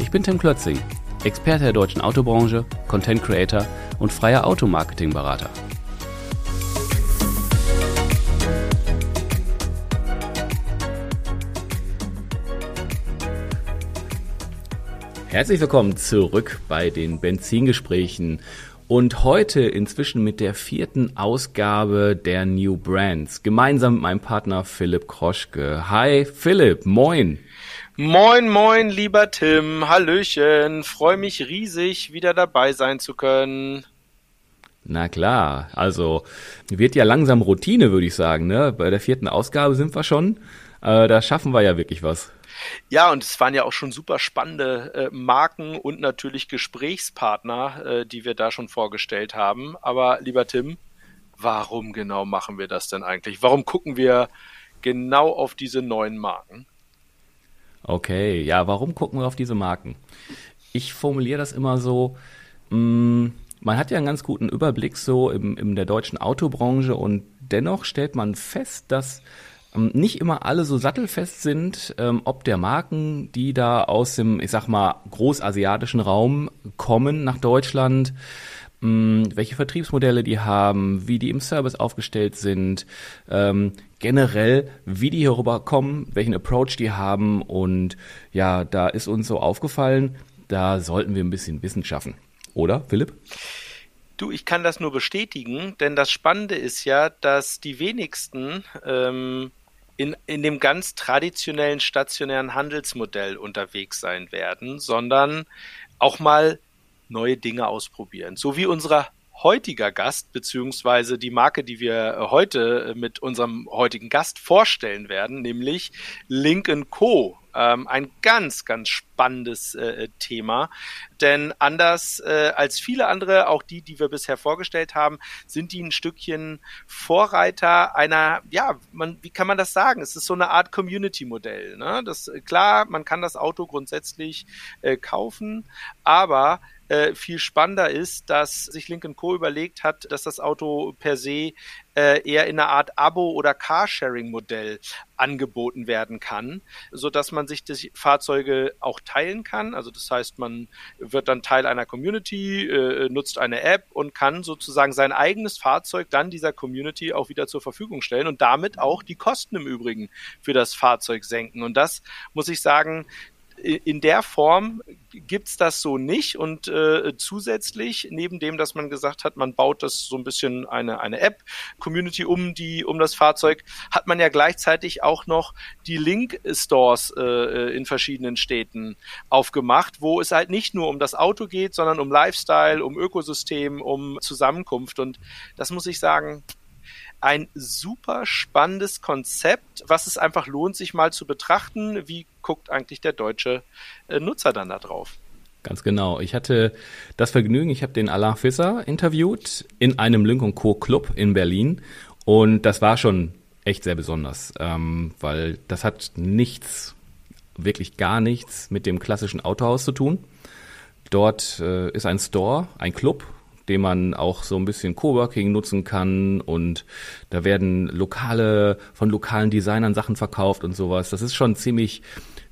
Ich bin Tim Klötzing, Experte der deutschen Autobranche, Content Creator und freier Automarketing-Berater. Herzlich willkommen zurück bei den Benzingesprächen und heute inzwischen mit der vierten Ausgabe der New Brands, gemeinsam mit meinem Partner Philipp Kroschke. Hi Philipp, moin. Moin, moin, lieber Tim, Hallöchen, freue mich riesig, wieder dabei sein zu können. Na klar, also wird ja langsam Routine, würde ich sagen. Ne? Bei der vierten Ausgabe sind wir schon. Äh, da schaffen wir ja wirklich was. Ja, und es waren ja auch schon super spannende äh, Marken und natürlich Gesprächspartner, äh, die wir da schon vorgestellt haben. Aber lieber Tim, warum genau machen wir das denn eigentlich? Warum gucken wir genau auf diese neuen Marken? Okay, ja, warum gucken wir auf diese Marken? Ich formuliere das immer so, mh, mm, man hat ja einen ganz guten Überblick so im, in der deutschen Autobranche und dennoch stellt man fest, dass ähm, nicht immer alle so sattelfest sind, ähm, ob der Marken, die da aus dem, ich sag mal, großasiatischen Raum kommen nach Deutschland, mh, welche Vertriebsmodelle die haben, wie die im Service aufgestellt sind, ähm, generell, wie die hier rüberkommen, welchen Approach die haben und ja, da ist uns so aufgefallen, da sollten wir ein bisschen Wissen schaffen. Oder, Philipp? Du, ich kann das nur bestätigen, denn das Spannende ist ja, dass die wenigsten ähm, in, in dem ganz traditionellen stationären Handelsmodell unterwegs sein werden, sondern auch mal neue Dinge ausprobieren. So wie unser heutiger Gast, beziehungsweise die Marke, die wir heute mit unserem heutigen Gast vorstellen werden, nämlich Link Co. Ähm, ein ganz, ganz spannendes äh, Thema. Denn anders äh, als viele andere, auch die, die wir bisher vorgestellt haben, sind die ein Stückchen Vorreiter einer, ja, man, wie kann man das sagen? Es ist so eine Art Community-Modell. Ne? Das, klar, man kann das Auto grundsätzlich äh, kaufen, aber äh, viel spannender ist, dass sich Lincoln Co. überlegt hat, dass das Auto per se äh, eher in einer Art Abo- oder Carsharing-Modell angeboten werden kann, so dass man sich die Fahrzeuge auch teilen kann. Also das heißt, man wird dann Teil einer Community, äh, nutzt eine App und kann sozusagen sein eigenes Fahrzeug dann dieser Community auch wieder zur Verfügung stellen und damit auch die Kosten im Übrigen für das Fahrzeug senken. Und das muss ich sagen, in der Form gibt's das so nicht. Und äh, zusätzlich neben dem, dass man gesagt hat, man baut das so ein bisschen eine eine App Community um die um das Fahrzeug, hat man ja gleichzeitig auch noch die Link Stores äh, in verschiedenen Städten aufgemacht, wo es halt nicht nur um das Auto geht, sondern um Lifestyle, um Ökosystem, um Zusammenkunft. Und das muss ich sagen, ein super spannendes Konzept, was es einfach lohnt, sich mal zu betrachten. Wie guckt eigentlich der deutsche äh, Nutzer dann da drauf? Ganz genau. Ich hatte das Vergnügen, ich habe den Alain Fisser interviewt in einem Link Co. Club in Berlin und das war schon echt sehr besonders, ähm, weil das hat nichts, wirklich gar nichts mit dem klassischen Autohaus zu tun. Dort äh, ist ein Store, ein Club, den man auch so ein bisschen Coworking nutzen kann und da werden lokale, von lokalen Designern Sachen verkauft und sowas. Das ist schon ziemlich,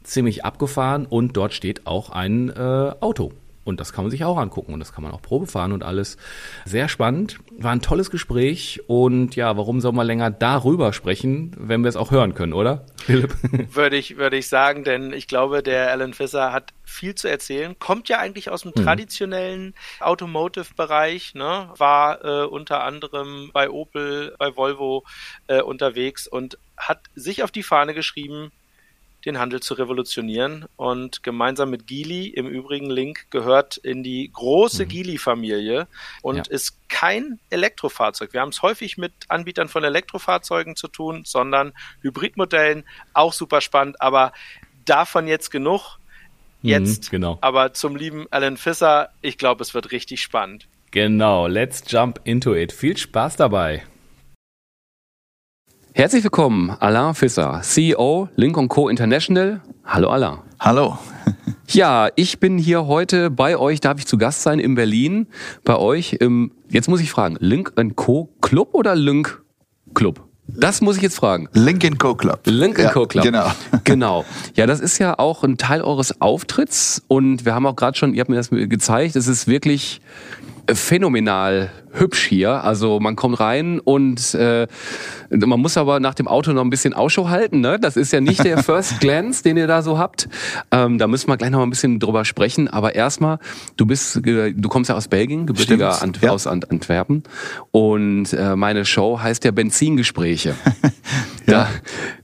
ziemlich abgefahren und dort steht auch ein äh, Auto. Und das kann man sich auch angucken und das kann man auch Probe fahren und alles. Sehr spannend. War ein tolles Gespräch und ja, warum soll man länger darüber sprechen, wenn wir es auch hören können, oder? Philipp? Würde ich, würde ich sagen, denn ich glaube, der Alan Fisser hat viel zu erzählen. Kommt ja eigentlich aus dem hm. traditionellen Automotive-Bereich, ne? war äh, unter anderem bei Opel, bei Volvo äh, unterwegs und hat sich auf die Fahne geschrieben, den Handel zu revolutionieren. Und gemeinsam mit Geely, im Übrigen Link, gehört in die große mhm. Geely-Familie und ja. ist kein Elektrofahrzeug. Wir haben es häufig mit Anbietern von Elektrofahrzeugen zu tun, sondern Hybridmodellen, auch super spannend, aber davon jetzt genug. jetzt. Mhm, genau. Aber zum lieben Alan Fisser, ich glaube, es wird richtig spannend. Genau, let's jump into it. Viel Spaß dabei. Herzlich willkommen, Alain Fisser, CEO Link Co. International. Hallo Alain. Hallo. Ja, ich bin hier heute bei euch, darf ich zu Gast sein in Berlin, bei euch im, jetzt muss ich fragen, Link Co. Club oder Link Club? Das muss ich jetzt fragen. Lincoln Co. Club. Lincoln ja, Co. Club. Genau. Genau. Ja, das ist ja auch ein Teil eures Auftritts und wir haben auch gerade schon, ihr habt mir das gezeigt, es ist wirklich phänomenal hübsch hier. Also man kommt rein und äh, man muss aber nach dem Auto noch ein bisschen Ausschau halten. Ne? Das ist ja nicht der First Glance, den ihr da so habt. Ähm, da müssen wir gleich noch mal ein bisschen drüber sprechen. Aber erstmal, du bist, äh, du kommst ja aus Belgien, gebürtiger Ant ja. aus Ant Antwerpen. Und äh, meine Show heißt ja Benzingespräche. ja. Da,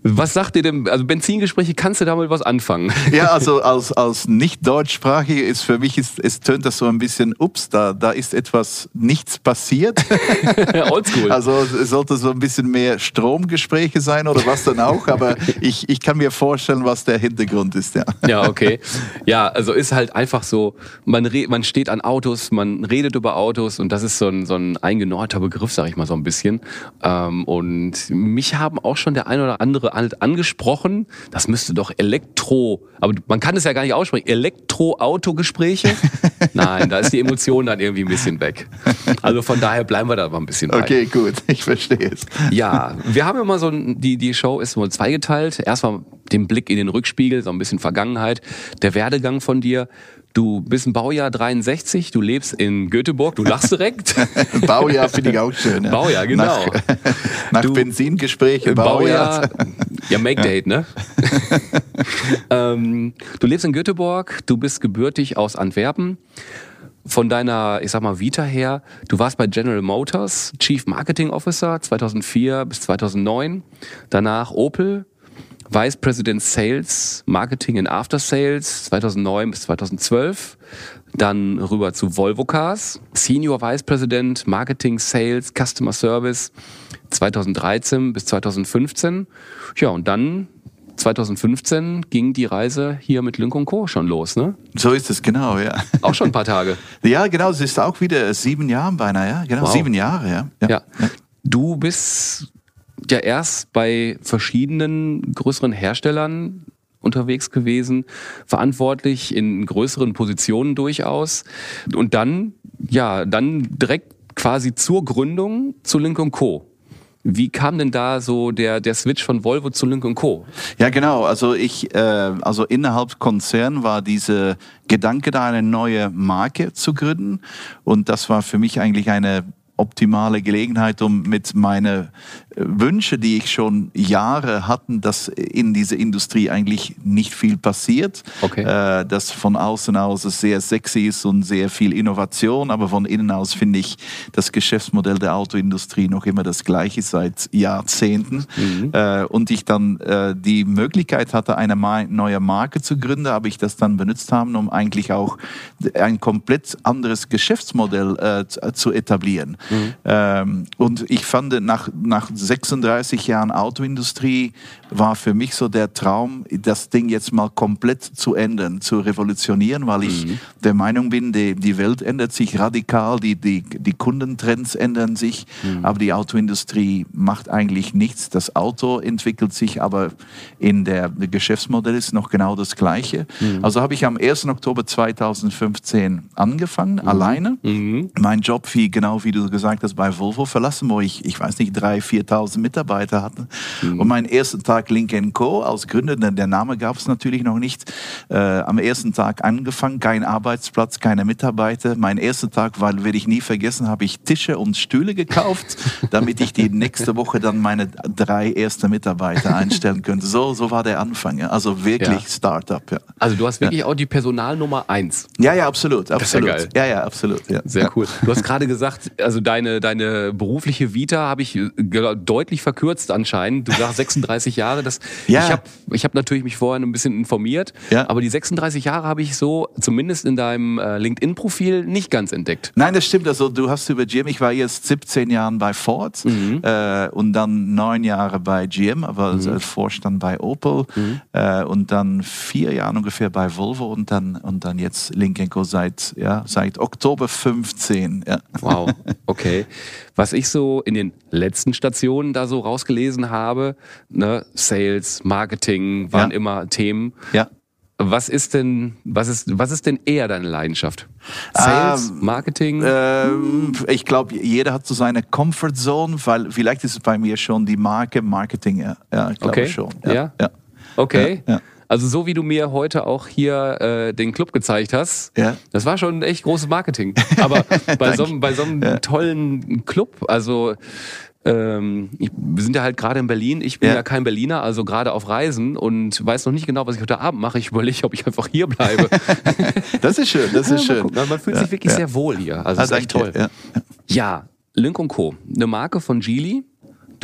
was sagt ihr denn? Also Benzingespräche, kannst du damit was anfangen? Ja, also als, als nicht deutschsprachige ist für mich, ist, es tönt das so ein bisschen, ups, da, da ist etwas nichts passiert. Oldschool. Also es sollte so ein bisschen mehr Stromgespräche sein oder was dann auch, aber ich, ich kann mir vorstellen, was der Hintergrund ist, ja. Ja, okay. Ja, also ist halt einfach so, man, man steht an Autos, man redet über Autos und das ist so ein, so ein eingenorter Begriff, sag ich mal so ein bisschen. Ähm, und mich haben auch schon der ein oder andere angesprochen, das müsste doch Elektro, aber man kann es ja gar nicht aussprechen, Elektro-Auto-Gespräche? Nein, da ist die Emotion dann irgendwie ein bisschen weg. Also von daher bleiben wir da mal ein bisschen bei. Okay, gut, ich verstehe es. Ja, wir haben mal so, ein, die, die Show ist wohl zweigeteilt. Erstmal den Blick in den Rückspiegel, so ein bisschen Vergangenheit, der Werdegang von dir. Du bist ein Baujahr 63, du lebst in Göteborg, du lachst direkt. Baujahr finde ich auch schön. Ja. Baujahr, genau. Nach, nach du, Benzingespräche, Baujahr. Baujahr ja, make date, ne? ähm, du lebst in Göteborg, du bist gebürtig aus Antwerpen von deiner, ich sag mal, Vita her, du warst bei General Motors Chief Marketing Officer 2004 bis 2009, danach Opel, Vice President Sales, Marketing and After Sales 2009 bis 2012, dann rüber zu Volvo Cars, Senior Vice President Marketing Sales Customer Service 2013 bis 2015. Ja, und dann 2015 ging die Reise hier mit Link Co. schon los, ne? So ist es, genau, ja. Auch schon ein paar Tage. ja, genau, es ist auch wieder sieben Jahre beinahe, ja. Genau, wow. sieben Jahre, ja. ja. ja. Du bist ja erst bei verschiedenen größeren Herstellern unterwegs gewesen, verantwortlich in größeren Positionen durchaus und dann, ja, dann direkt quasi zur Gründung zu Link Co. Wie kam denn da so der, der Switch von Volvo zu Link Co? Ja, genau. Also ich, äh, also innerhalb Konzern war diese Gedanke da, eine neue Marke zu gründen. Und das war für mich eigentlich eine optimale Gelegenheit, um mit meinen Wünsche, die ich schon Jahre hatten, dass in dieser Industrie eigentlich nicht viel passiert, okay. äh, dass von außen aus es sehr sexy ist und sehr viel Innovation, aber von innen aus finde ich das Geschäftsmodell der Autoindustrie noch immer das gleiche seit Jahrzehnten mhm. äh, und ich dann äh, die Möglichkeit hatte, eine neue Marke zu gründen, habe ich das dann benutzt haben, um eigentlich auch ein komplett anderes Geschäftsmodell äh, zu etablieren. Mhm. Ähm, und ich fand nach, nach 36 Jahren Autoindustrie war für mich so der Traum, das Ding jetzt mal komplett zu ändern, zu revolutionieren, weil ich mhm. der Meinung bin, die, die Welt ändert sich radikal, die, die, die Kundentrends ändern sich, mhm. aber die Autoindustrie macht eigentlich nichts. Das Auto entwickelt sich, aber in der, Geschäftsmodell ist noch genau das Gleiche. Mhm. Also habe ich am 1. Oktober 2015 angefangen, mhm. alleine. Mhm. Mein Job, wie genau wie du gesagt hast, bei Volvo verlassen, wo ich, ich weiß nicht, 3.000, 4.000 Mitarbeiter hatte. Mhm. Und meinen ersten Tag Link Co. als Gründer, denn der Name gab es natürlich noch nicht, äh, am ersten Tag angefangen, kein Arbeitsplatz, keine Mitarbeiter. Mein erster Tag, weil werde ich nie vergessen, habe ich Tische und Stühle gekauft, damit ich die nächste Woche dann meine drei ersten Mitarbeiter einstellen könnte. So, so war der Anfang. Ja. Also wirklich ja. Startup. Ja. Also du hast wirklich ja. auch die Personalnummer eins. Ja, ja, absolut. absolut. Das ist ja, geil. ja, ja, absolut. Sehr cool. Du hast gerade gesagt, also deine, deine berufliche Vita habe ich äh, deutlich verkürzt anscheinend. Du sagst 36 Jahre. Das, ja. Ich habe ich hab natürlich mich vorher ein bisschen informiert, ja. aber die 36 Jahre habe ich so, zumindest in deinem äh, LinkedIn-Profil, nicht ganz entdeckt. Nein, das stimmt. Also du hast über GM, ich war jetzt 17 Jahre bei Ford mhm. äh, und dann neun Jahre bei GM, aber mhm. als Vorstand bei Opel mhm. äh, und dann vier Jahre ungefähr bei Volvo und dann, und dann jetzt Link Co. seit, ja, seit Oktober 15. Ja. Wow, okay. Was ich so in den letzten Stationen da so rausgelesen habe, ne, Sales, Marketing waren ja. immer Themen. Ja. Was ist denn, was ist, was ist denn eher deine Leidenschaft? Sales, ähm, Marketing? Ähm, ich glaube, jeder hat so seine Comfort Zone, weil vielleicht ist es bei mir schon die Marke Marketing, ja, ja ich glaube okay. schon. Ja, ja. okay. Ja, also so wie du mir heute auch hier äh, den Club gezeigt hast, ja. das war schon echt großes Marketing. Aber bei, so, bei so einem ja. tollen Club, also ähm, ich, wir sind ja halt gerade in Berlin. Ich bin ja. ja. kein Berliner, also gerade auf Reisen und weiß noch nicht genau, was ich heute Abend mache. Ich überlege, ob ich einfach hier bleibe. das ist schön, das ist ja, schön. Man, fühlt sich wirklich sehr wohl hier. Also das ist echt toll. Ja, Link Co., eine Marke von Geely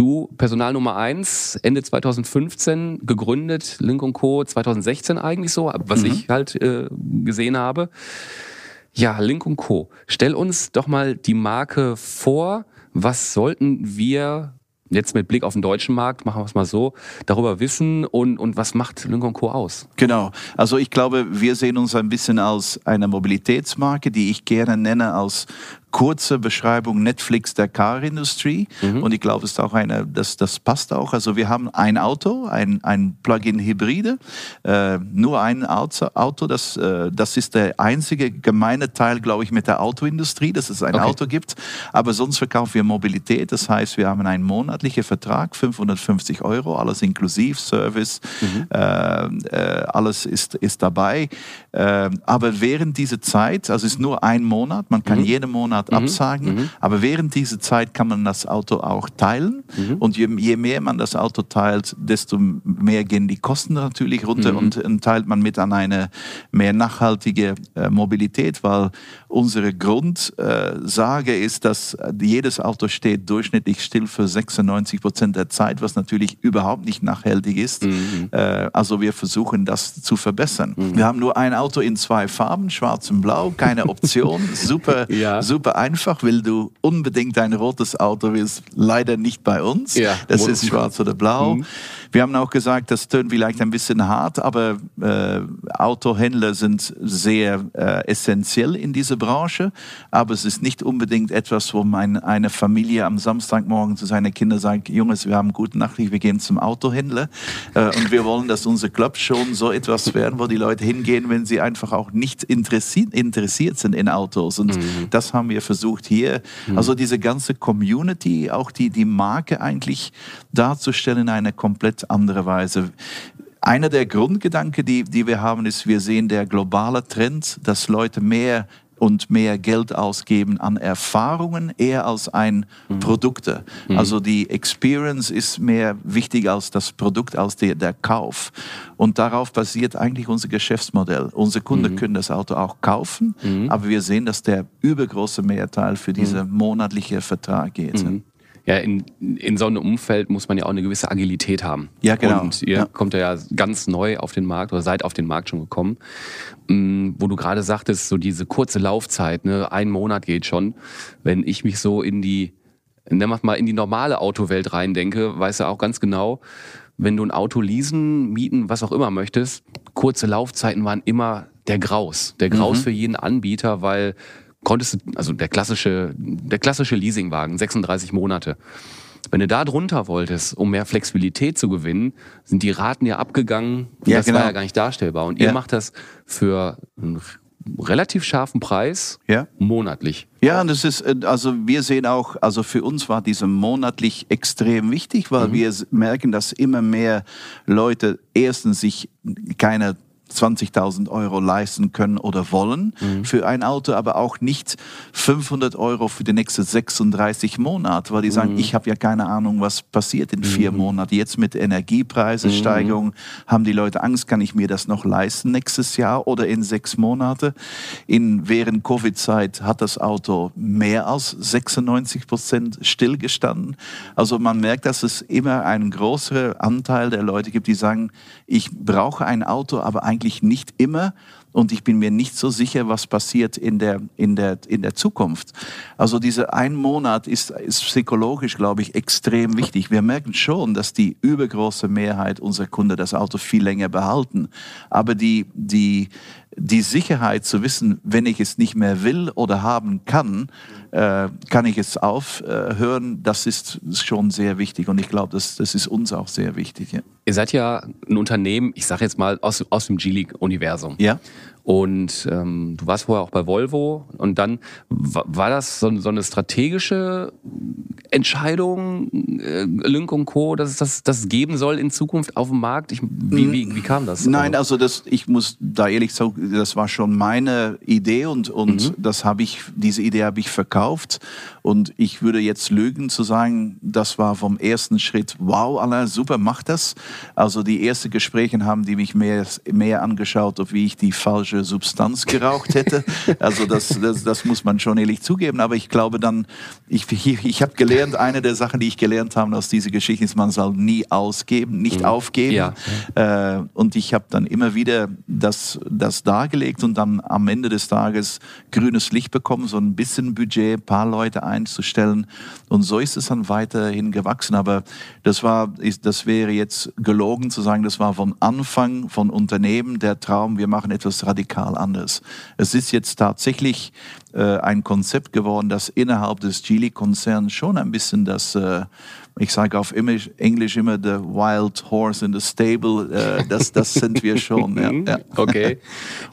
Du, Personal Nummer 1, Ende 2015 gegründet, Link Co. 2016 eigentlich so, was mhm. ich halt äh, gesehen habe. Ja, Link Co. Stell uns doch mal die Marke vor. Was sollten wir jetzt mit Blick auf den deutschen Markt, machen wir es mal so, darüber wissen und, und was macht Link Co. aus? Genau. Also ich glaube, wir sehen uns ein bisschen als eine Mobilitätsmarke, die ich gerne nenne als kurze Beschreibung Netflix der Carindustrie. Mhm. Und ich glaube, es ist auch eine, das, das passt auch. Also wir haben ein Auto, ein, ein Plug-in-Hybride, äh, nur ein Auto. Das, äh, das ist der einzige gemeine Teil, glaube ich, mit der Autoindustrie, dass es ein okay. Auto gibt. Aber sonst verkaufen wir Mobilität. Das heißt, wir haben einen monatlichen Vertrag, 550 Euro, alles inklusiv, Service, mhm. äh, äh alles ist, ist dabei. Äh, aber während dieser Zeit, also es ist nur ein Monat, man kann mhm. jeden Monat Monat mhm. absagen. Mhm. Aber während dieser Zeit kann man das Auto auch teilen. Mhm. Und je, je, mehr man das Auto teilt, desto mehr gehen die Kosten natürlich runter mhm. und, und, teilt man mit an eine mehr nachhaltige äh, Mobilität, weil unsere Grundsage ist, dass jedes Auto steht durchschnittlich still für 96 Prozent der Zeit, was natürlich überhaupt nicht nachhaltig ist. Mhm. Äh, also wir versuchen das zu verbessern. Mhm. Wir haben nur ein Auto in zwei Farben, schwarz und blau, keine Option, super, ja. super einfach, weil du unbedingt ein rotes Auto willst. Leider nicht bei uns. Ja, das ist schwarz oder blau. Mhm. Wir haben auch gesagt, das tönt vielleicht ein bisschen hart, aber äh, Autohändler sind sehr äh, essentiell in dieser Branche. Aber es ist nicht unbedingt etwas, wo mein, eine Familie am Samstagmorgen zu seinen Kindern sagt, Jungs, wir haben gute Nachricht, wir gehen zum Autohändler. Äh, und wir wollen, dass unser Club schon so etwas werden, wo die Leute hingehen, wenn sie einfach auch nicht interessiert, interessiert sind in Autos. Und mhm. das haben wir versucht hier. Mhm. Also diese ganze Community, auch die, die Marke eigentlich darzustellen in einer komplett andere Weise. Einer der Grundgedanken, die, die wir haben, ist, wir sehen der globale Trend, dass Leute mehr und mehr Geld ausgeben an Erfahrungen eher als ein mhm. Produkte. Mhm. Also die Experience ist mehr wichtig als das Produkt, als der, der Kauf. Und darauf basiert eigentlich unser Geschäftsmodell. Unsere Kunden mhm. können das Auto auch kaufen, mhm. aber wir sehen, dass der übergroße Mehrteil für diesen mhm. monatlichen Vertrag geht. Ja, in, in so einem Umfeld muss man ja auch eine gewisse Agilität haben. Ja, genau. Und ihr ja. kommt ja ganz neu auf den Markt oder seid auf den Markt schon gekommen. Mm, wo du gerade sagtest, so diese kurze Laufzeit, ne, ein Monat geht schon. Wenn ich mich so in die, wir mal, in die normale Autowelt reindenke, weißt du auch ganz genau, wenn du ein Auto leasen, mieten, was auch immer möchtest, kurze Laufzeiten waren immer der Graus. Der Graus mhm. für jeden Anbieter, weil konntest du, also der klassische, der klassische Leasingwagen, 36 Monate. Wenn du da drunter wolltest, um mehr Flexibilität zu gewinnen, sind die Raten ja abgegangen. Ja, das genau. war ja gar nicht darstellbar. Und ja. ihr macht das für einen relativ scharfen Preis ja. monatlich. Ja, und das ist, äh, also wir sehen auch, also für uns war diese monatlich extrem wichtig, weil mhm. wir merken, dass immer mehr Leute erstens sich keine 20.000 Euro leisten können oder wollen mhm. für ein Auto, aber auch nicht 500 Euro für die nächsten 36 Monate, weil die sagen, mhm. ich habe ja keine Ahnung, was passiert in vier mhm. Monaten. Jetzt mit Energiepreisesteigerung mhm. haben die Leute Angst, kann ich mir das noch leisten nächstes Jahr oder in sechs Monate? In, während Covid-Zeit hat das Auto mehr als 96 Prozent stillgestanden. Also man merkt, dass es immer einen größeren Anteil der Leute gibt, die sagen, ich brauche ein Auto, aber eigentlich nicht immer und ich bin mir nicht so sicher, was passiert in der, in der, in der Zukunft. Also dieser ein Monat ist, ist psychologisch, glaube ich, extrem wichtig. Wir merken schon, dass die übergroße Mehrheit unserer Kunden das Auto viel länger behalten. Aber die, die, die Sicherheit zu wissen, wenn ich es nicht mehr will oder haben kann, äh, kann ich es aufhören, das ist schon sehr wichtig. Und ich glaube, das, das ist uns auch sehr wichtig. Ja. Ihr seid ja ein Unternehmen, ich sage jetzt mal aus, aus dem G-League-Universum. Ja. Und ähm, du warst vorher auch bei Volvo und dann war das so, so eine strategische Entscheidung, äh, Lynk und Co., dass es das, das geben soll in Zukunft auf dem Markt? Ich, wie, wie, wie kam das? Nein, also das, ich muss da ehrlich sagen, das war schon meine Idee und, und mhm. das habe ich, diese Idee habe ich verkauft und ich würde jetzt lügen zu sagen, das war vom ersten Schritt, wow, Alain, super, mach das. Also die ersten Gespräche haben die mich mehr, mehr angeschaut, ob wie ich die falsche Substanz geraucht hätte. Also das, das, das muss man schon ehrlich zugeben. Aber ich glaube dann, ich, ich, ich habe gelernt, eine der Sachen, die ich gelernt habe aus dieser Geschichte ist, man soll nie ausgeben, nicht mhm. aufgeben. Ja. Äh, und ich habe dann immer wieder das, das dargelegt und dann am Ende des Tages grünes Licht bekommen, so ein bisschen Budget, ein paar Leute einzustellen. Und so ist es dann weiterhin gewachsen. Aber das war, das wäre jetzt gelogen zu sagen, das war von Anfang von Unternehmen der Traum, wir machen etwas radikal anders. Es ist jetzt tatsächlich äh, ein Konzept geworden, das innerhalb des Geely-Konzerns schon ein bisschen das, äh, ich sage auf Englisch immer, the wild horse in the stable, äh, das, das sind wir schon. ja, ja. Okay.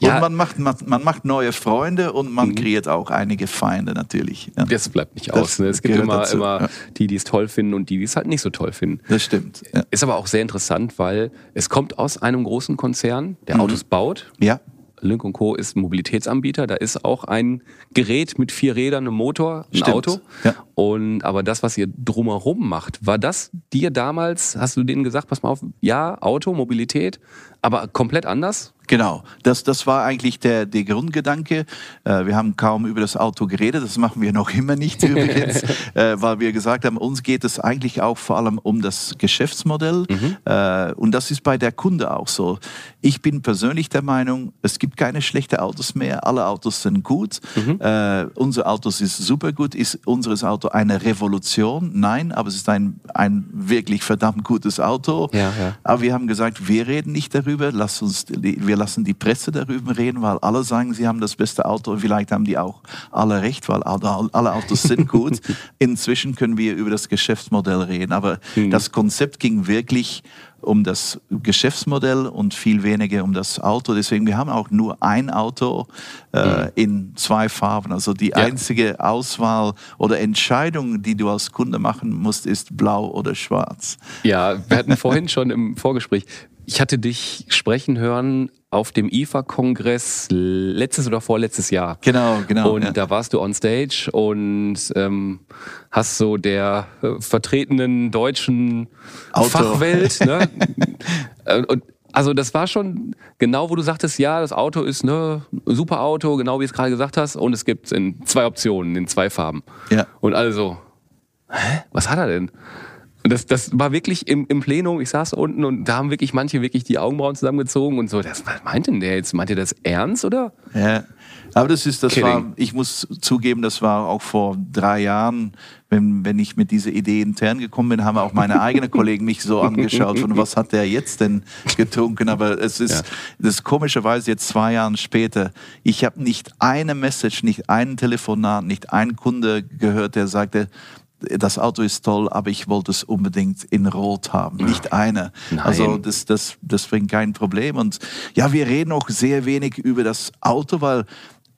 Und ja. man, macht, man, man, macht neue Freunde und man mhm. kreiert auch einige Feinde natürlich. Das bleibt nicht aus. Ne? Es gibt immer, immer die, die es toll finden und die, die es halt nicht so toll finden. Das stimmt. Ist aber auch sehr interessant, weil es kommt aus einem großen Konzern, der mhm. Autos baut. Ja. Lynk Co. ist ein Mobilitätsanbieter. Da ist auch ein Gerät mit vier Rädern, einem Motor, ein Stimmt. Auto. Ja. Und aber das, was ihr drumherum macht, war das dir damals, hast du denen gesagt, pass mal auf, ja, Auto, Mobilität, aber komplett anders? Genau, das, das war eigentlich der, der Grundgedanke. Äh, wir haben kaum über das Auto geredet, das machen wir noch immer nicht übrigens, äh, weil wir gesagt haben, uns geht es eigentlich auch vor allem um das Geschäftsmodell mhm. äh, und das ist bei der Kunde auch so. Ich bin persönlich der Meinung, es gibt keine schlechten Autos mehr, alle Autos sind gut, mhm. äh, unser Auto ist super gut, ist unseres Auto eine Revolution? Nein, aber es ist ein, ein wirklich verdammt gutes Auto. Ja, ja. Aber wir haben gesagt, wir reden nicht darüber, lass uns, wir lassen die Presse darüber reden, weil alle sagen, sie haben das beste Auto. Vielleicht haben die auch alle recht, weil alle Autos sind gut. Inzwischen können wir über das Geschäftsmodell reden. Aber mhm. das Konzept ging wirklich um das Geschäftsmodell und viel weniger um das Auto. Deswegen, wir haben auch nur ein Auto äh, mhm. in zwei Farben. Also die ja. einzige Auswahl oder Entscheidung, die du als Kunde machen musst, ist blau oder schwarz. Ja, wir hatten vorhin schon im Vorgespräch, ich hatte dich sprechen hören auf dem IFA-Kongress letztes oder vorletztes Jahr. Genau, genau. Und ja. da warst du on stage und ähm, hast so der äh, vertretenen deutschen Auto. Fachwelt, ne? Äh, und also das war schon genau, wo du sagtest, ja, das Auto ist ne super Auto, genau wie du es gerade gesagt hast, und es gibt in zwei Optionen, in zwei Farben. Ja. Und also, hä? Was hat er denn? Und das, das war wirklich im, im Plenum, ich saß unten und da haben wirklich manche wirklich die Augenbrauen zusammengezogen und so. Das, was meint denn der jetzt? Meint ihr das ernst oder? Ja. Aber das ist, das Kidding. war, ich muss zugeben, das war auch vor drei Jahren, wenn, wenn ich mit dieser Idee intern gekommen bin, haben auch meine eigenen Kollegen mich so angeschaut von was hat der jetzt denn getrunken. Aber es ist, ja. das ist komischerweise jetzt zwei Jahre später, ich habe nicht eine Message, nicht einen Telefonat, nicht einen Kunde gehört, der sagte, das Auto ist toll, aber ich wollte es unbedingt in Rot haben, nicht eine. Nein. Also das, das, das bringt kein Problem. Und ja, wir reden auch sehr wenig über das Auto, weil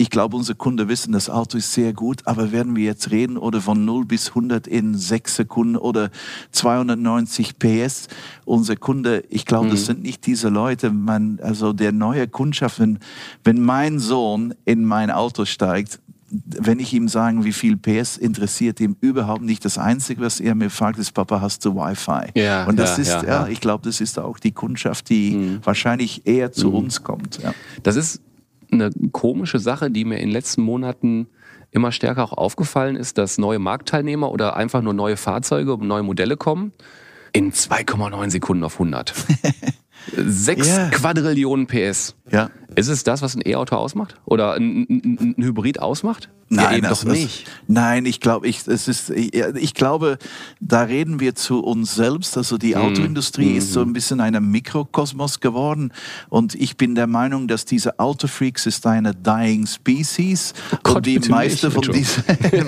ich glaube, unsere Kunden wissen, das Auto ist sehr gut, aber werden wir jetzt reden oder von 0 bis 100 in 6 Sekunden oder 290 PS? Unser Kunde, ich glaube, mhm. das sind nicht diese Leute, man, also der neue Kundschaft, wenn, wenn mein Sohn in mein Auto steigt, wenn ich ihm sage, wie viel PS interessiert ihm überhaupt nicht. Das Einzige, was er mir fragt, ist, Papa, hast du Wi-Fi? Ja, und das ja, ist, ja, ja, ich glaube, das ist auch die Kundschaft, die mhm. wahrscheinlich eher zu mhm. uns kommt. Das ist eine komische Sache, die mir in den letzten Monaten immer stärker auch aufgefallen ist, dass neue Marktteilnehmer oder einfach nur neue Fahrzeuge und neue Modelle kommen in 2,9 Sekunden auf 100. Sechs yeah. Quadrillionen PS. Ja. Ist es das, was ein E-Auto ausmacht? Oder ein, ein, ein Hybrid ausmacht? Nein, ja, das, doch nicht. Das, nein, ich glaube, ich, es ist, ich, ich, glaube, da reden wir zu uns selbst. Also die mhm. Autoindustrie mm. ist so ein bisschen ein Mikrokosmos geworden. Und ich bin der Meinung, dass diese Autofreaks ist eine dying species. Oh Gott, und die meiste von, diese,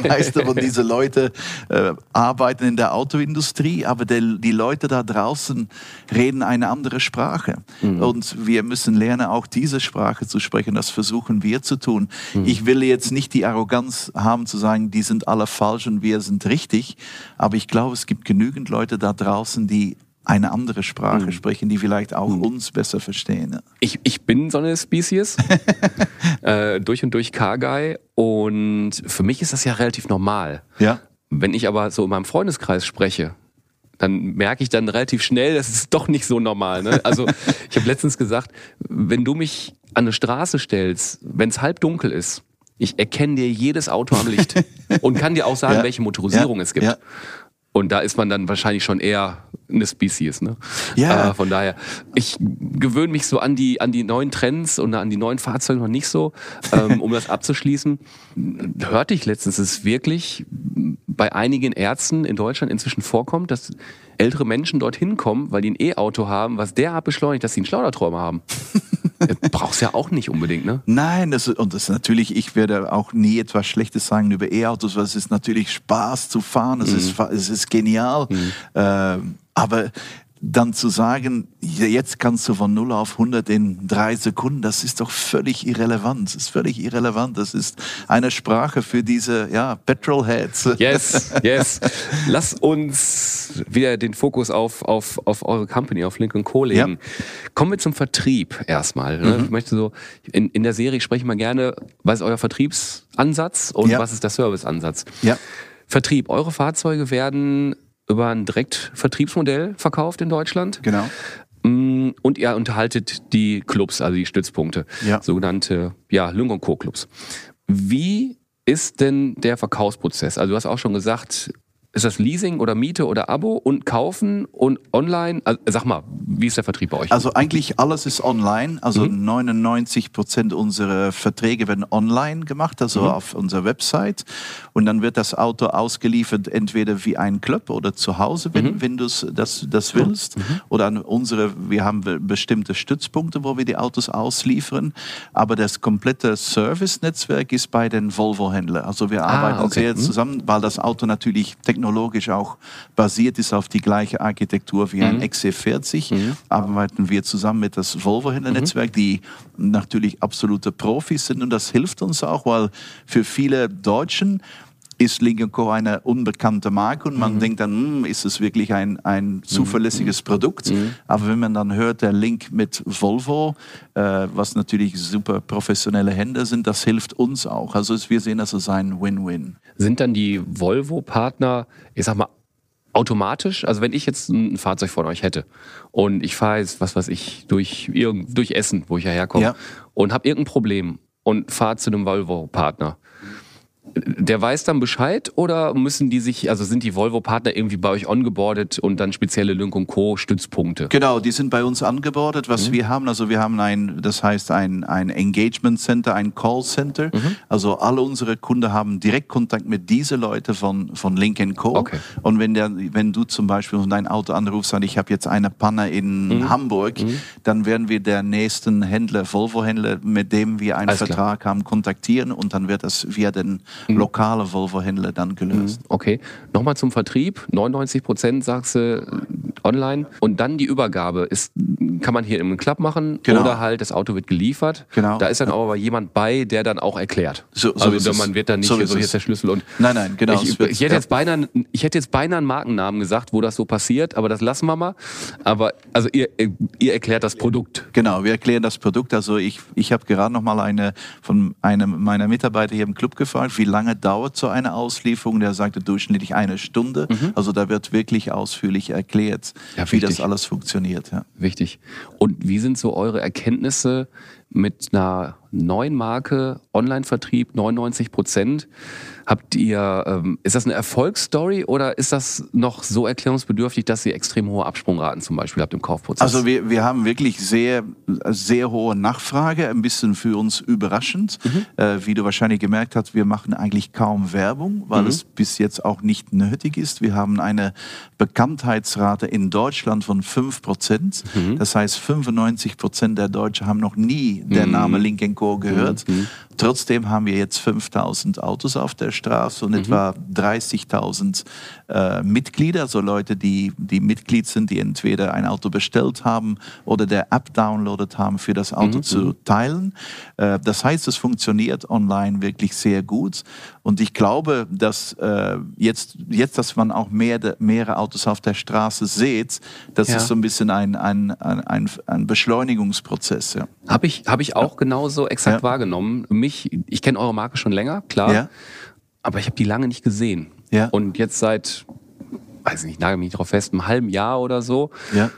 meiste von diesen Leuten äh, arbeiten in der Autoindustrie. Aber der, die Leute da draußen reden eine andere Sprache. Mm. Und wir müssen lernen, auch diese Sprache zu sprechen. Das versuchen wir zu tun. Mm. Ich will jetzt nicht die Arroganz haben zu sagen, die sind alle falsch und wir sind richtig. Aber ich glaube, es gibt genügend Leute da draußen, die eine andere Sprache mhm. sprechen, die vielleicht auch mhm. uns besser verstehen. Ich, ich bin so eine Spezies, äh, durch und durch Car-Guy und für mich ist das ja relativ normal. Ja. Wenn ich aber so in meinem Freundeskreis spreche, dann merke ich dann relativ schnell, das ist doch nicht so normal. Ne? Also ich habe letztens gesagt, wenn du mich an eine Straße stellst, wenn es halb dunkel ist ich erkenne dir jedes Auto am Licht und kann dir auch sagen, ja. welche Motorisierung ja. es gibt. Ja. Und da ist man dann wahrscheinlich schon eher eine Species. Ne? Ja. Äh, von daher, ich gewöhne mich so an die, an die neuen Trends und an die neuen Fahrzeuge noch nicht so. Ähm, um das abzuschließen, hörte ich letztens, dass es wirklich bei einigen Ärzten in Deutschland inzwischen vorkommt, dass ältere Menschen dorthin kommen, weil die ein E-Auto haben, was derart beschleunigt, dass sie einen Schlauderträume haben. Brauchst ja auch nicht unbedingt, ne? Nein, das, und das ist natürlich, ich werde auch nie etwas Schlechtes sagen über E-Autos, weil es ist natürlich Spaß zu fahren, es, mhm. ist, es ist genial. Mhm. Äh, aber dann zu sagen, jetzt kannst du von 0 auf 100 in drei Sekunden, das ist doch völlig irrelevant. Das ist völlig irrelevant. Das ist eine Sprache für diese ja, Petrolheads. Yes, yes. Lass uns wieder den Fokus auf, auf, auf eure Company, auf Link Co. legen. Ja. Kommen wir zum Vertrieb erstmal. Ne? Mhm. Ich möchte so, in, in der Serie spreche ich mal gerne, was ist euer Vertriebsansatz und ja. was ist der Serviceansatz? Ja. Vertrieb. Eure Fahrzeuge werden über ein Direktvertriebsmodell verkauft in Deutschland. Genau. Mm, und ihr unterhaltet die Clubs, also die Stützpunkte, ja. sogenannte ja, Lung Co. Clubs. Wie ist denn der Verkaufsprozess? Also du hast auch schon gesagt, ist das Leasing oder Miete oder Abo und Kaufen und online? Also, sag mal, wie ist der Vertrieb bei euch? Also eigentlich alles ist online. Also mhm. 99 Prozent unserer Verträge werden online gemacht, also mhm. auf unserer Website. Und dann wird das Auto ausgeliefert, entweder wie ein Club oder zu Hause, wenn, mhm. wenn du das, das willst. Mhm. Oder an unsere, wir haben bestimmte Stützpunkte, wo wir die Autos ausliefern. Aber das komplette Service-Netzwerk ist bei den Volvo-Händlern. Also wir ah, arbeiten ah, okay. sehr mhm. zusammen, weil das Auto natürlich technisch technologisch auch basiert ist auf die gleiche Architektur wie ein mhm. XC40, mhm. arbeiten wir zusammen mit das Volvo-Händlernetzwerk, mhm. die natürlich absolute Profis sind und das hilft uns auch, weil für viele Deutschen ist Link Co. eine unbekannte Marke und man mhm. denkt dann, hm, ist es wirklich ein, ein mhm. zuverlässiges mhm. Produkt? Mhm. Aber wenn man dann hört, der Link mit Volvo, äh, was natürlich super professionelle Hände sind, das hilft uns auch. Also wir sehen das als ein Win-Win. Sind dann die Volvo-Partner, ich sag mal, automatisch, also wenn ich jetzt ein Fahrzeug von euch hätte und ich fahre jetzt, was weiß ich, durch, durch Essen, wo ich ja herkomme, ja. und habe irgendein Problem und fahre zu einem Volvo-Partner, der weiß dann Bescheid oder müssen die sich, also sind die Volvo-Partner irgendwie bei euch ongeboardet und dann spezielle Lynk Co. Stützpunkte? Genau, die sind bei uns angebordet. Was mhm. wir haben, also wir haben ein, das heißt ein, ein Engagement Center, ein Call Center. Mhm. Also alle unsere Kunden haben Direktkontakt mit diesen Leuten von, von Link Co. Okay. Und wenn, der, wenn du zum Beispiel dein Auto anrufst und ich habe jetzt eine Panne in mhm. Hamburg, mhm. dann werden wir der nächsten Händler, Volvo-Händler, mit dem wir einen Alles Vertrag klar. haben, kontaktieren und dann wird das via den. Lokale Volvo-Händler dann gelöst. Mhm. Okay, nochmal zum Vertrieb. 99 Prozent sagst du online und dann die Übergabe. Ist kann man hier im Club machen Genau. oder halt das Auto wird geliefert. Genau. Da ist dann aber jemand bei, der dann auch erklärt. So- so also man wird dann nicht So so, hier ist der Schlüssel und Nein, nein, genau. Ich, ich, hätte ja. jetzt beinahe, ich hätte jetzt beinahe einen Markennamen gesagt, wo das so passiert, aber das lassen wir mal. Aber also ihr, ihr erklärt das Produkt. Genau, wir erklären das Produkt. Also ich, ich habe gerade noch mal eine von einem meiner Mitarbeiter hier im Club gefragt, wie lange dauert so eine Auslieferung? Der sagte durchschnittlich eine Stunde. Also da wird wirklich ausführlich erklärt, Mhm. Ja, wie das alles funktioniert. Ja. Wichtig. Und wie sind so eure Erkenntnisse mit einer neuen Marke, Online-Vertrieb, 99 Prozent? Habt ihr, ähm, ist das eine Erfolgsstory oder ist das noch so erklärungsbedürftig, dass ihr extrem hohe Absprungraten zum Beispiel habt im Kaufprozess? Also wir, wir haben wirklich sehr, sehr hohe Nachfrage, ein bisschen für uns überraschend. Mhm. Äh, wie du wahrscheinlich gemerkt hast, wir machen eigentlich kaum Werbung, Mhm. weil es bis jetzt auch nicht nötig ist. Wir haben eine Bekanntheitsrate in Deutschland von 5 Prozent. Mhm. Das heißt, 95 Prozent der Deutschen haben noch nie der Name Mhm. Link Co. gehört. Trotzdem haben wir jetzt 5000 Autos auf der Straße und etwa 30.000 äh, Mitglieder, also Leute, die, die Mitglied sind, die entweder ein Auto bestellt haben oder der App downloadet haben, für das Auto zu teilen. Äh, das heißt, es funktioniert online wirklich sehr gut. Und ich glaube, dass äh, jetzt, jetzt, dass man auch mehr, mehrere Autos auf der Straße sieht, das Ja. ist so ein bisschen ein, ein, ein, ein, ein Beschleunigungsprozess. Ja. Habe ich, hab ich auch genauso exakt Ja. wahrgenommen. Mich, ich kenne eure Marke schon länger, klar. Ja. Aber ich habe die lange nicht gesehen. Ja. Und jetzt seit, weiß ich nicht, nagel mich nicht drauf fest, einem halben Jahr oder so, Ja.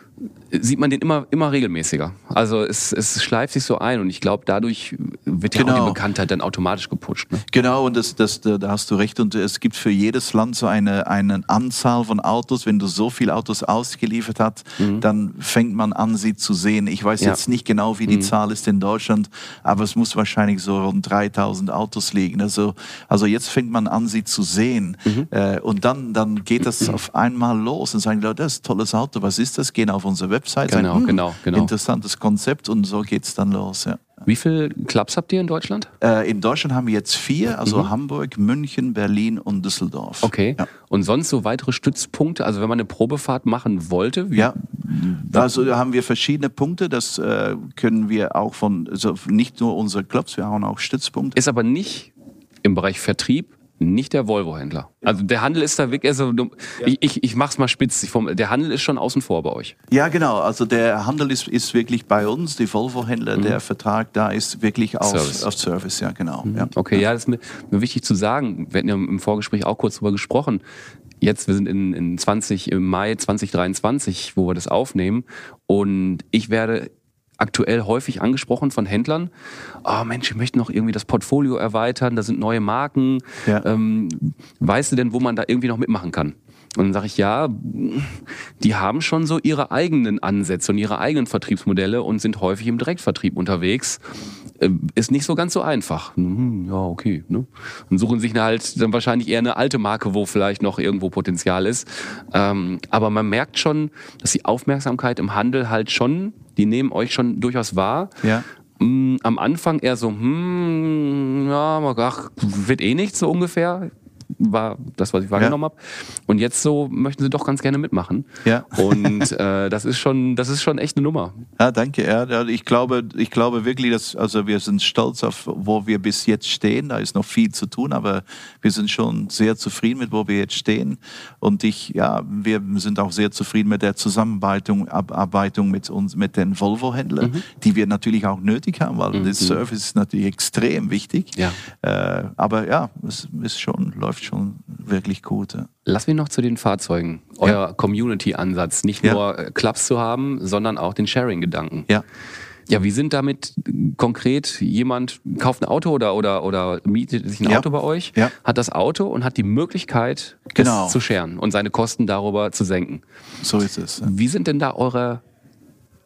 Sieht man den immer, immer regelmäßiger. Also es, es schleift sich so ein und ich glaube, dadurch wird ja auch Genau. die Bekanntheit dann automatisch gepusht. Ne? Genau, und das, das, da hast du recht. Und es gibt für jedes Land so eine, eine Anzahl von Autos. Wenn du so viele Autos ausgeliefert hast, dann fängt man an, sie zu sehen. Ich weiß Ja. jetzt nicht genau, wie die Zahl ist in Deutschland, aber es muss wahrscheinlich so rund 3000 Autos liegen. Also, also jetzt fängt man an, sie zu sehen. Äh, und dann, dann geht das auf einmal los und sagen das ist ein tolles Auto, was ist das? Gehen auf unsere Website. Genau, sagen, hm, genau, genau. Interessantes Konzept und so geht's dann los. Ja. Wie viele Clubs habt ihr in Deutschland? Äh, in Deutschland haben wir jetzt vier, also Hamburg, München, Berlin und Düsseldorf. Okay. Ja. Und sonst so weitere Stützpunkte? Also wenn man eine Probefahrt machen wollte? wie- Ja, also da haben wir verschiedene Punkte. Das äh, können wir auch von, also nicht nur unsere Clubs, wir haben auch Stützpunkte. Ist aber nicht im Bereich Vertrieb nicht der Volvo-Händler. Also der Handel ist da wirklich, also ich, ich, ich mach's mal spitz. Form- Der Handel ist schon außen vor bei euch. Ja, genau. Also der Handel ist, ist wirklich bei uns, die Volvo-Händler, der Vertrag da ist wirklich auf Service. Auf Service ja, genau. Ja. Okay, ja, das ist mir, mir wichtig zu sagen. Wir hatten ja im Vorgespräch auch kurz drüber gesprochen. Jetzt, wir sind in, in 20, im Mai 2023, wo wir das aufnehmen. Und ich werde aktuell häufig angesprochen von Händlern. Oh Mensch, ich möchte noch irgendwie das Portfolio erweitern, da sind neue Marken. Ja. Ähm, weißt du denn, wo man da irgendwie noch mitmachen kann? Und dann sage ich, ja, die haben schon so ihre eigenen Ansätze und ihre eigenen Vertriebsmodelle und sind häufig im Direktvertrieb unterwegs. Äh, Ist nicht so ganz so einfach. Hm, ja, okay. Ne? Und suchen sich halt dann wahrscheinlich eher eine alte Marke, wo vielleicht noch irgendwo Potenzial ist. Ähm, aber man merkt schon, dass die Aufmerksamkeit im Handel halt schon, die nehmen euch schon durchaus wahr. Ja. Mm, Am Anfang eher so, hm, ja, ach, wird eh nichts so ungefähr. War das, was ich wahrgenommen habe. Und jetzt so möchten sie doch ganz gerne mitmachen. Ja. Und äh, das ist schon, das ist schon echt eine Nummer. Ja, danke. Ja, ja, ich glaube, ich glaube wirklich, dass also wir sind stolz auf, wo wir bis jetzt stehen. Da ist noch viel zu tun, aber wir sind schon sehr zufrieden mit, wo wir jetzt stehen. Und ich, ja, wir sind auch sehr zufrieden mit der Zusammenarbeitung Abarbeitung mit uns, mit den Volvo-Händlern, Mhm. die wir natürlich auch nötig haben, weil der Service ist natürlich extrem wichtig. Ja. Äh, aber ja, es ist schon, läuft schon wirklich gut. Ja. Lass mich noch zu den Fahrzeugen. Euer Community-Ansatz. Nicht Ja. nur äh, Clubs zu haben, sondern auch den Sharing-Gedanken. ja. Ja, wie sind damit konkret jemand kauft ein Auto oder oder oder mietet sich ein Ja. Auto bei euch, Ja. hat das Auto und hat die Möglichkeit, Genau. es zu scheren und seine Kosten darüber zu senken. So ist es. ja. Wie sind denn da eure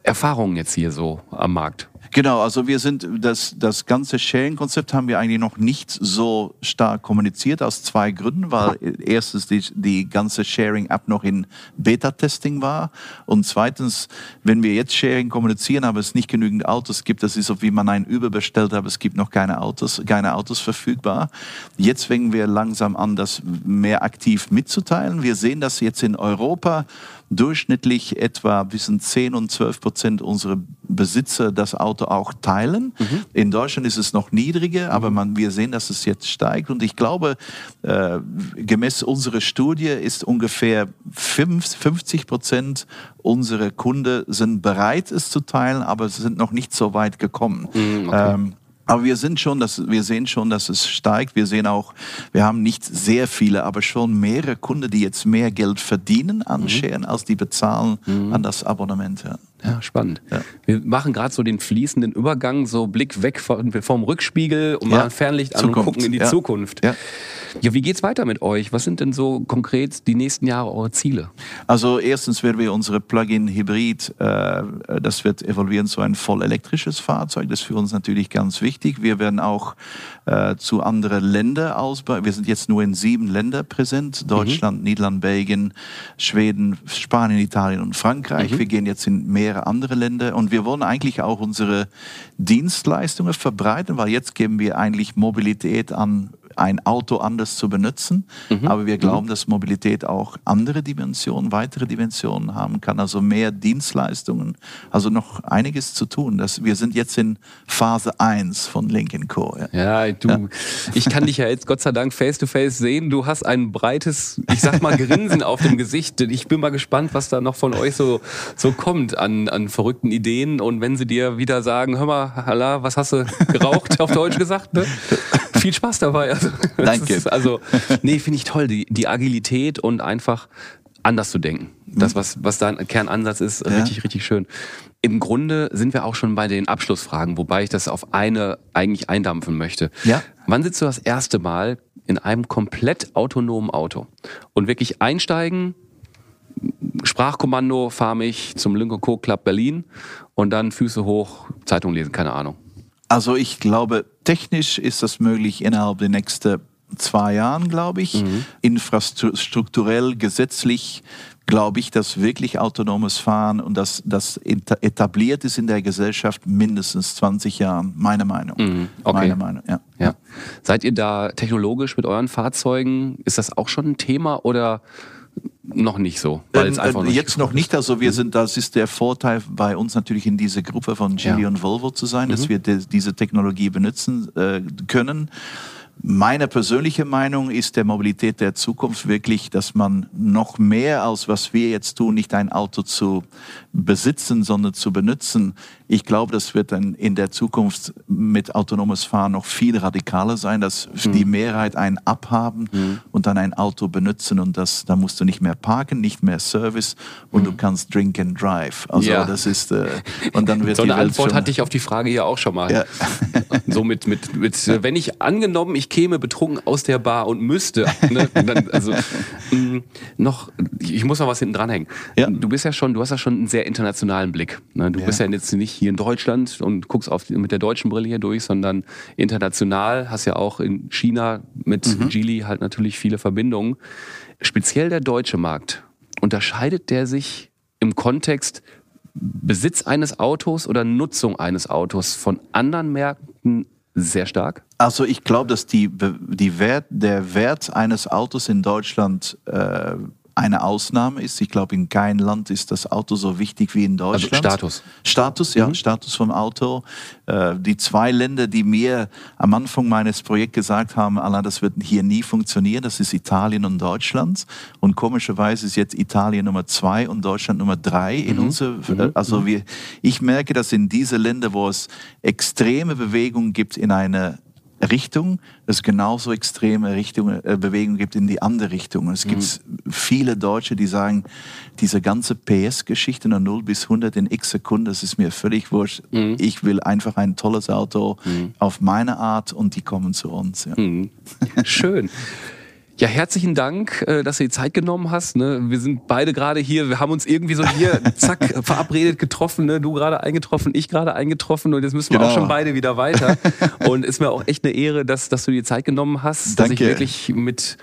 Erfahrungen jetzt hier so am Markt? Genau, also wir sind, das, das ganze Sharing-Konzept haben wir eigentlich noch nicht so stark kommuniziert aus zwei Gründen, weil erstens die, die ganze Sharing-App noch in Beta-Testing war und zweitens, wenn wir jetzt Sharing kommunizieren, aber es nicht genügend Autos gibt, das ist so wie man ein Uber bestellt, aber es gibt noch keine Autos, keine Autos verfügbar. Jetzt fängen wir langsam an, das mehr aktiv mitzuteilen. Wir sehen das jetzt in Europa durchschnittlich etwa zwischen 10 und 12 Prozent Prozent unserer Besitzer das Auto auch teilen. Mhm. In Deutschland ist es noch niedriger, aber man, wir sehen, dass es jetzt steigt. Und ich glaube, äh, gemäß unserer Studie ist ungefähr 50 Prozent unserer Kunden sind bereit, es zu teilen, aber sie sind noch nicht so weit gekommen. Mhm, okay. ähm, aber wir sind schon, dass, wir sehen schon, dass es steigt. Wir sehen auch, wir haben nicht sehr viele, aber schon mehrere Kunden, die jetzt mehr Geld verdienen an mhm. Scheren, als die bezahlen mhm. an das Abonnement. Ja. Ja, spannend. Ja. Wir machen gerade so den fließenden Übergang, so Blick weg vom, vom Rückspiegel und ja. machen Fernlicht an Zukunft. und gucken in die ja. Zukunft. Ja. ja, wie geht's weiter mit euch? Was sind denn so konkret die nächsten Jahre eure Ziele? Also erstens werden wir unsere Plug-in-Hybrid, äh, das wird evolvieren zu ein voll elektrisches Fahrzeug. Das ist für uns natürlich ganz wichtig. Wir werden auch äh, zu anderen Ländern ausbauen. Wir sind jetzt nur in sieben Ländern präsent. Deutschland, mhm. Niederland, Belgien, Schweden, Spanien, Italien und Frankreich. Mhm. Wir gehen jetzt in mehr mehrere andere Länder. Und wir wollen eigentlich auch unsere Dienstleistungen verbreiten, weil jetzt geben wir eigentlich Mobilität an ein Auto anders zu benutzen. Mhm. Aber wir glauben, mhm. dass Mobilität auch andere Dimensionen, weitere Dimensionen haben kann, also mehr Dienstleistungen. Also noch einiges zu tun. Das, wir sind jetzt in Phase 1 von Link Co. Ja, ja du, ja. ich kann dich ja jetzt Gott sei Dank face to face sehen. Du hast ein breites, ich sag mal, Grinsen auf dem Gesicht. Ich bin mal gespannt, was da noch von euch so, so kommt an, an verrückten Ideen. Und wenn sie dir wieder sagen, hör mal, Hala, was hast du geraucht, auf Deutsch gesagt, ne? Viel Spaß dabei. Also, Danke. Ist, also, nee, finde ich toll, die, die Agilität und einfach anders zu denken. Das, was, was dein Kernansatz ist, ja. richtig, richtig schön. Im Grunde sind wir auch schon bei den Abschlussfragen, wobei ich das auf eine eigentlich eindampfen möchte. Ja. Wann sitzt du das erste Mal in einem komplett autonomen Auto und wirklich einsteigen, Sprachkommando, fahr mich zum Link Co. Club Berlin und dann Füße hoch, Zeitung lesen, keine Ahnung. Also ich glaube, technisch ist das möglich innerhalb der nächsten zwei Jahren, glaube ich. Mhm. Infrastrukturell, gesetzlich glaube ich, dass wirklich autonomes Fahren und das, das etabliert ist in der Gesellschaft mindestens 20 Jahren, meine Meinung. Mhm. Okay. Meine Meinung, ja. ja. Seid ihr da technologisch mit euren Fahrzeugen, ist das auch schon ein Thema oder noch nicht so. Weil es einfach äh, jetzt noch nicht. Also wir sind, das ist der Vorteil bei uns natürlich in dieser Gruppe von Geely ja. und Volvo zu sein, dass mhm. wir diese Technologie benutzen äh, können. Meine persönliche Meinung ist der Mobilität der Zukunft wirklich, dass man noch mehr als was wir jetzt tun, nicht ein Auto zu besitzen, sondern zu benutzen. Ich glaube, das wird dann in der Zukunft mit autonomes Fahren noch viel radikaler sein, dass mhm. die Mehrheit ein Abhaben mhm. und dann ein Auto benutzen und das, da musst du nicht mehr parken, nicht mehr Service und mhm. du kannst drink and drive. Also ja. das ist äh, und dann wird so eine Antwort hatte ich auf die Frage hier auch schon mal. Ja. so mit, mit, mit wenn ich angenommen, ich käme betrunken aus der Bar und müsste, ne, dann, also mh, mm, noch, ich muss noch was hinten dranhängen. Ja. Du bist ja schon, du hast ja schon einen sehr internationalen Blick. Ne? Du ja. bist ja jetzt nicht hier in Deutschland und guckst auf, mit der deutschen Brille hier durch, sondern international, hast ja auch in China mit mhm. Geely halt natürlich viele Verbindungen. Speziell der deutsche Markt, unterscheidet der sich im Kontext Besitz eines Autos oder Nutzung eines Autos von anderen Märkten sehr stark? Also ich glaube, dass die, die Wert, der Wert eines Autos in Deutschland äh, eine Ausnahme ist. Ich glaube, in keinem Land ist das Auto so wichtig wie in also Deutschland. Also Status. Status, ja, mhm. Status vom Auto. Äh, die zwei Länder, die mir am Anfang meines Projekts gesagt haben, Allah, das wird hier nie funktionieren, das ist Italien und Deutschland. Und komischerweise ist jetzt Italien Nummer zwei und Deutschland Nummer drei in mhm. unser, mhm. also wir, ich merke, dass in diese Länder, wo es extreme Bewegungen gibt in eine Richtung, es genauso extreme Richtungen, äh, Bewegungen gibt in die andere Richtung. es gibt mhm. viele Deutsche, die sagen, diese ganze PS-Geschichte von 0 bis 100 in x Sekunden, das ist mir völlig wurscht. Mhm. Ich will einfach ein tolles Auto mhm. auf meine Art und die kommen zu uns. Ja. Mhm. Schön. Ja, herzlichen Dank, äh, dass du die Zeit genommen hast. Ne? Wir sind beide gerade hier, wir haben uns irgendwie so hier, zack, verabredet, getroffen. Ne? Du gerade eingetroffen, ich gerade eingetroffen und jetzt müssen wir genau. auch schon beide wieder weiter. Und ist mir auch echt eine Ehre, dass, dass du dir Zeit genommen hast, Danke. dass ich wirklich mit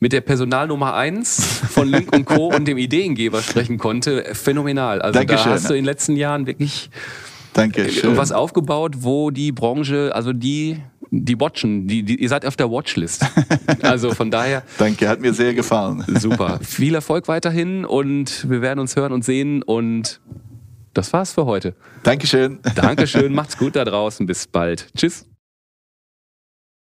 mit der Personalnummer eins von Link und Co. und dem Ideengeber sprechen konnte. Phänomenal. Also Dankeschön. da hast du in den letzten Jahren wirklich Danke, was aufgebaut, wo die Branche, also die die watchen, die, die, ihr seid auf der Watchlist. Also von daher. Danke, hat mir sehr gefallen. Super. Viel Erfolg weiterhin und wir werden uns hören und sehen und das war's für heute. Dankeschön. Dankeschön, macht's gut da draußen. Bis bald. Tschüss.